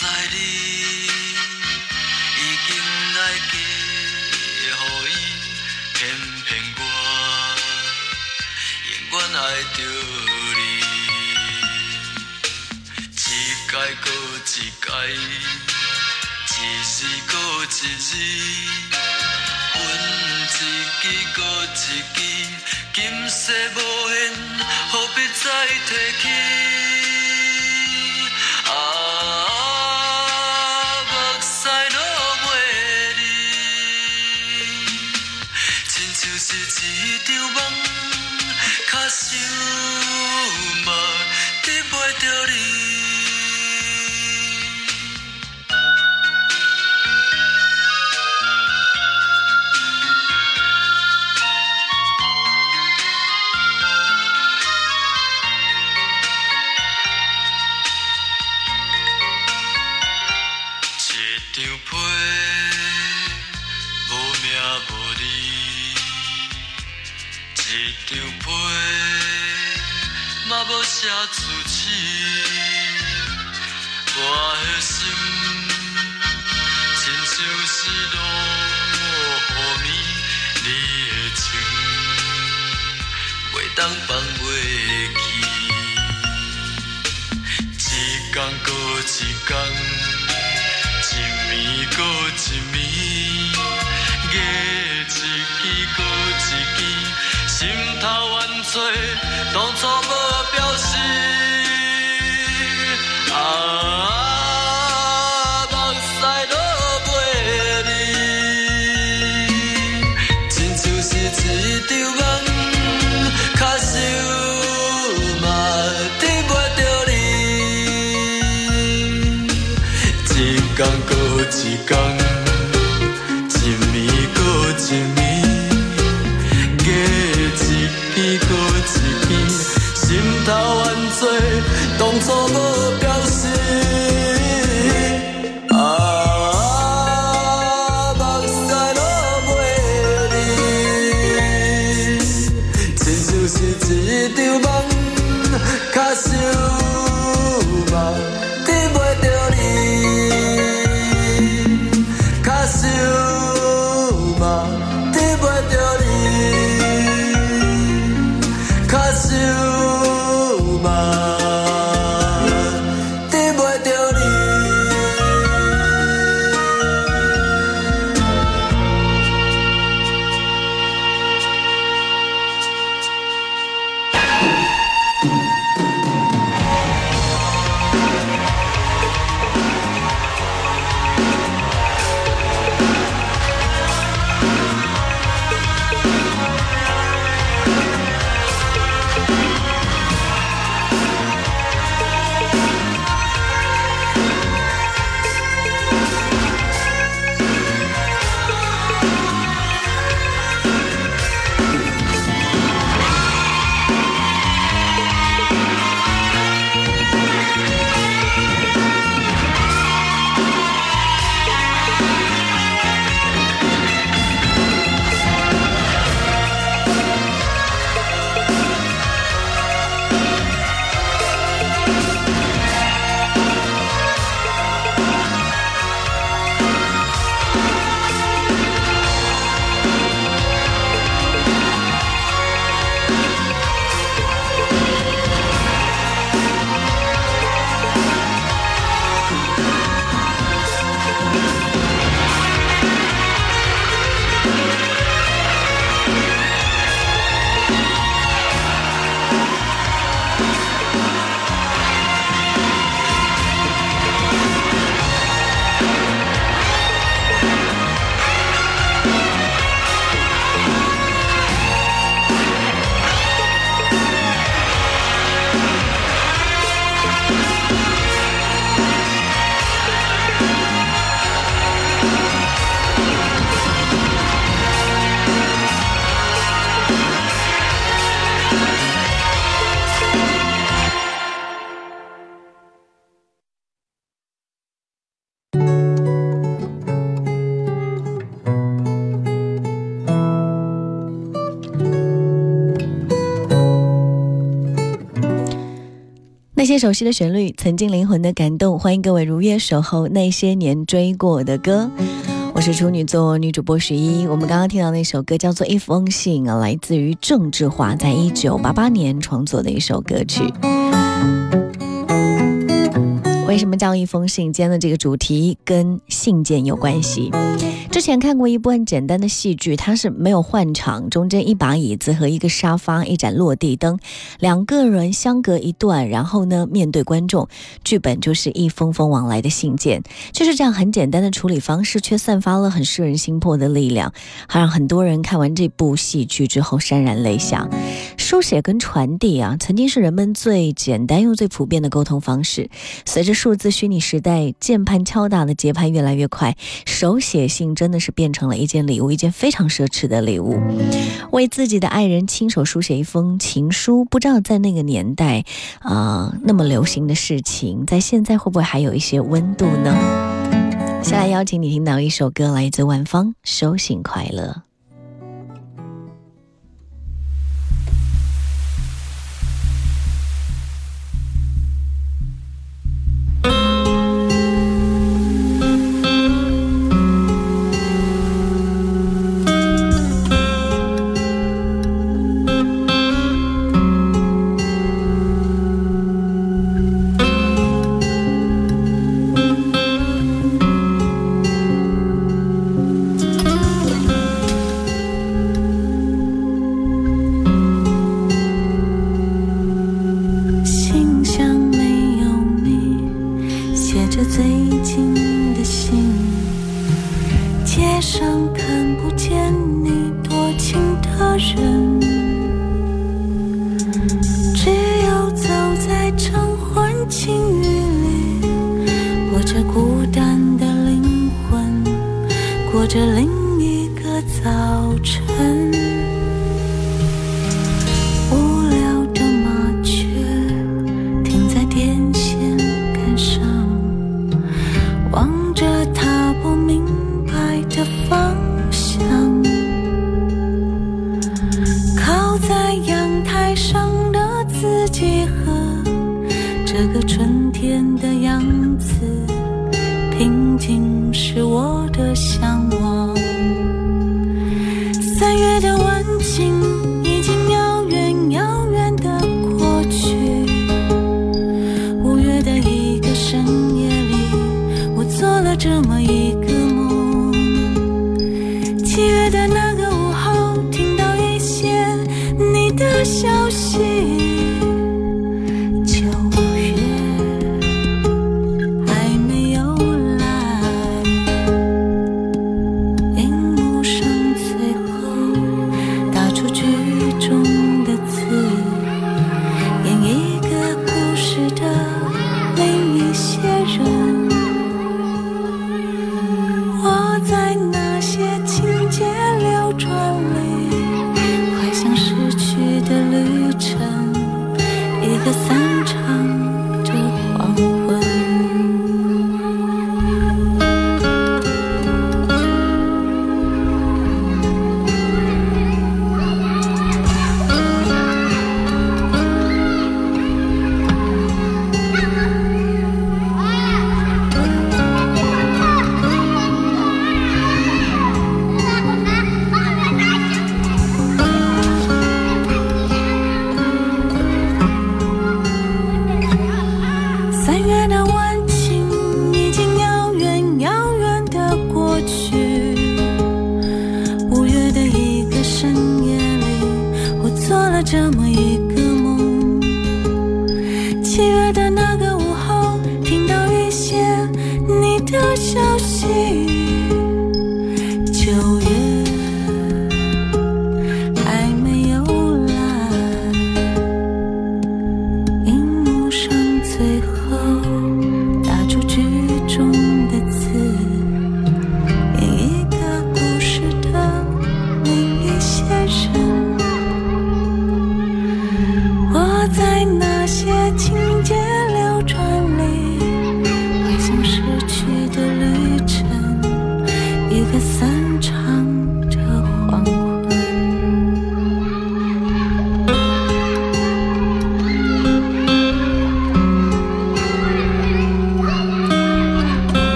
明知你已经来嫁予伊，偏偏我永远爱着你。一届过一届，一时过一日，分一支过一支，今世无缘，何必再提起？一场梦，卡当放袂记。一天过一天，一暝过一暝，月一支过一支，心头怨罪，当初些熟悉的旋律，曾经灵魂的感动。欢迎各位如约守候那些年追过的歌。我是处女座女主播十一。我们刚刚听到那首歌叫做《一封信》，来自于郑智化在一九八八年创作的一首歌曲。为什么叫一封信？今天的这个主题跟信件有关系。之前看过一部很简单的戏剧，它是没有换场，中间一把椅子和一个沙发，一盏落地灯，两个人相隔一段，然后呢面对观众，剧本就是一封封往来的信件，就是这样很简单的处理方式，却散发了很摄人心魄的力量，还让很多人看完这部戏剧之后潸然泪下。书写跟传递啊，曾经是人们最简单又最普遍的沟通方式，随着数字虚拟时代键盘敲打的节拍越来越快，手写信真的是变成了一件礼物，一件非常奢侈的礼物。为自己的爱人亲手书写一封情书，不知道在那个年代啊那么流行的事情，在现在会不会还有一些温度呢？下来邀请你听到一首歌，来自万芳，《收信快乐》。这另一个早晨。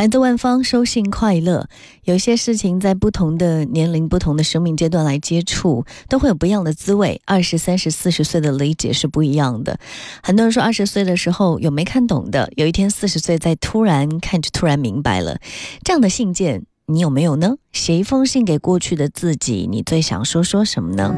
来自万方，收信快乐。有些事情在不同的年龄、不同的生命阶段来接触，都会有不一样的滋味。二十三、十四十岁的理解是不一样的。很多人说二十岁的时候有没看懂的，有一天四十岁再突然看就突然明白了。这样的信件你有没有呢？写一封信给过去的自己，你最想说说什么呢？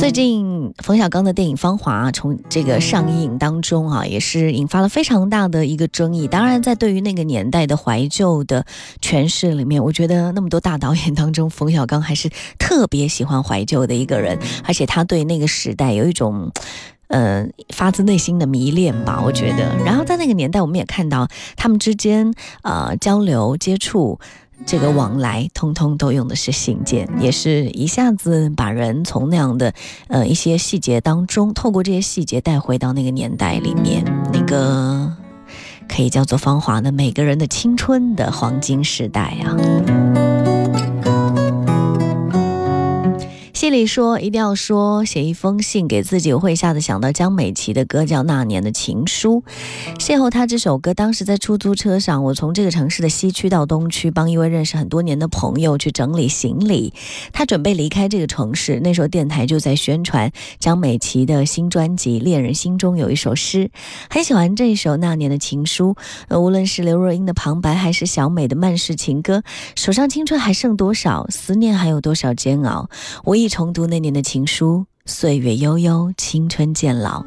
最近冯小刚的电影《芳华》从这个上映当中啊，也是引发了非常大的一个争议。当然，在对于那个年代的怀旧的诠释里面，我觉得那么多大导演当中，冯小刚还是特别喜欢怀旧的一个人，而且他对那个时代有一种，呃，发自内心的迷恋吧。我觉得，然后在那个年代，我们也看到他们之间呃交流接触。这个往来通通都用的是信件，也是一下子把人从那样的呃一些细节当中，透过这些细节带回到那个年代里面，那个可以叫做芳华的每个人的青春的黄金时代啊。信里说一定要说写一封信给自己，我会一下子想到江美琪的歌叫《那年的情书》。邂逅她这首歌，当时在出租车上，我从这个城市的西区到东区，帮一位认识很多年的朋友去整理行李。他准备离开这个城市，那时候电台就在宣传江美琪的新专辑《恋人心中有一首诗》，很喜欢这首《那年的情书》。呃，无论是刘若英的旁白，还是小美的慢式情歌，手上青春还剩多少，思念还有多少煎熬，我一。重读那年的情书，岁月悠悠，青春渐老。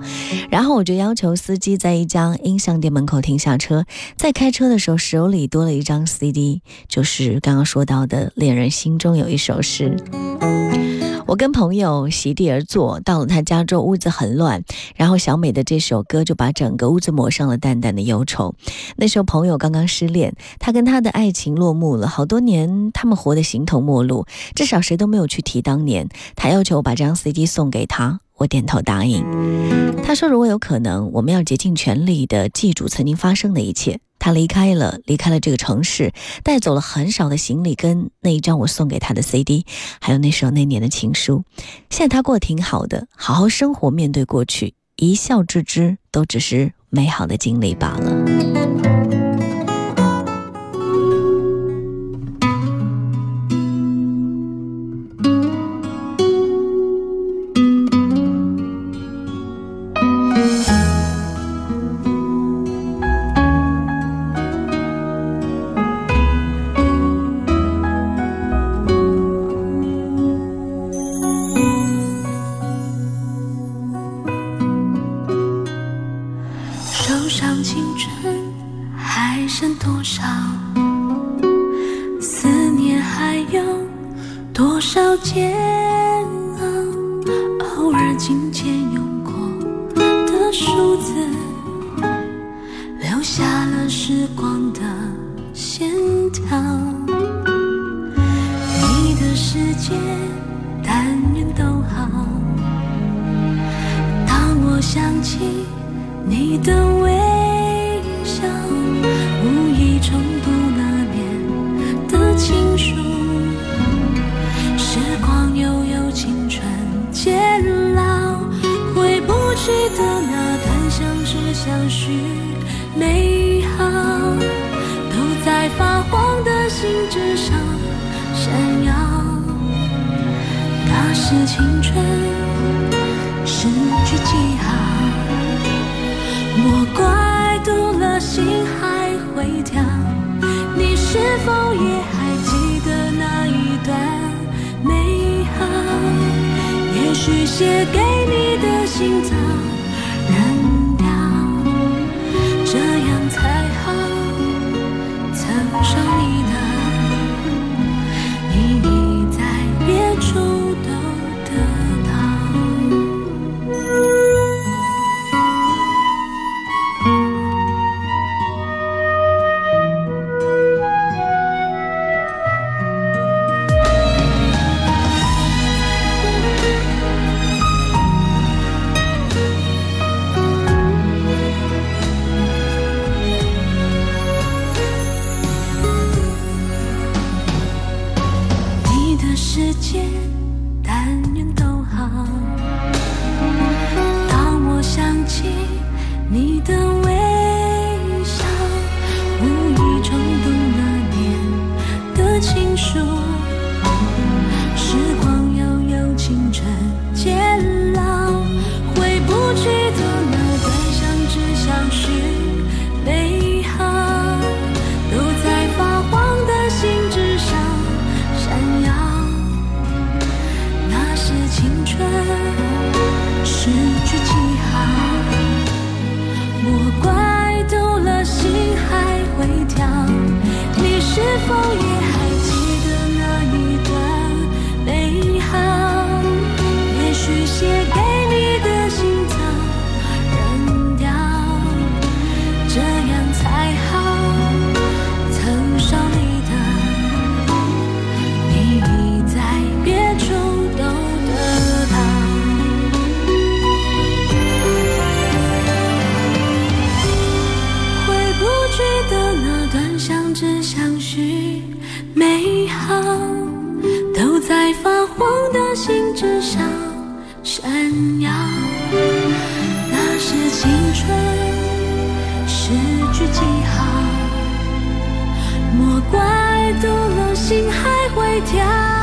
然后我就要求司机在一家音像店门口停下车，在开车的时候手里多了一张 CD，就是刚刚说到的《恋人心中有一首诗》。我跟朋友席地而坐，到了他家之后，屋子很乱。然后小美的这首歌就把整个屋子抹上了淡淡的忧愁。那时候朋友刚刚失恋，他跟他的爱情落幕了，好多年他们活得形同陌路，至少谁都没有去提当年。他要求我把这张 CD 送给他，我点头答应。他说如果有可能，我们要竭尽全力的记住曾经发生的一切。他离开了，离开了这个城市，带走了很少的行李，跟那一张我送给他的 CD，还有那时候那年的情书。现在他过得挺好的，好好生活，面对过去，一笑置之，都只是美好的经历罢了。想起你的微笑无意重读那年的情书时光悠悠青春渐老回不去的那段相知相许美好都在发黄的信纸上闪耀。那是青春。是否也还记得那一段美好？也许写给你的信早扔掉这样才好曾受闪耀那是青春诗句记号。莫怪读了心还会跳。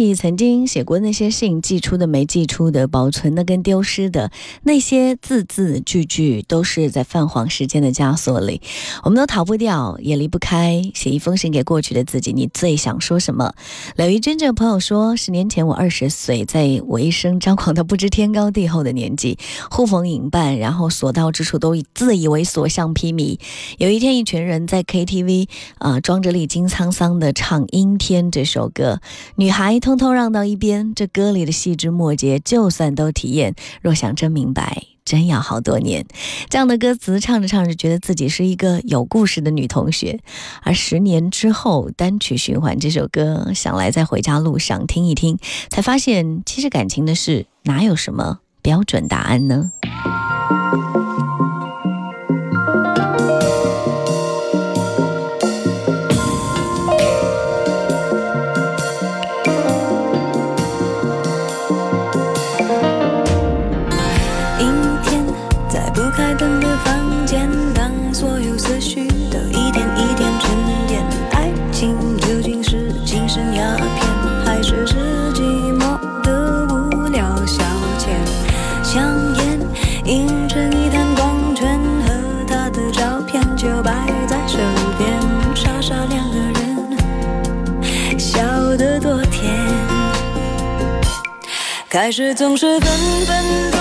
起曾经写过那些信，寄出的、没寄出的，保存的跟丢失的那些字字句句，都是在泛黄时间的枷锁里，我们都逃不掉，也离不开。写一封信给过去的自己，你最想说什么？柳一真这个朋友说，十年前我二十岁，在我一生张狂到不知天高地厚的年纪，呼朋引伴，然后所到之处都自以为所向披靡。有一天，一群人在 KTV 啊，装着历经沧桑的唱《阴天》这首歌，女孩。通通让到一边，这歌里的细枝末节，就算都体验，若想真明白，真要好多年。这样的歌词唱着唱着，觉得自己是一个有故事的女同学。而十年之后，单曲循环这首歌，想来在回家路上听一听，才发现，其实感情的事，哪有什么标准答案呢？开始总是分分钟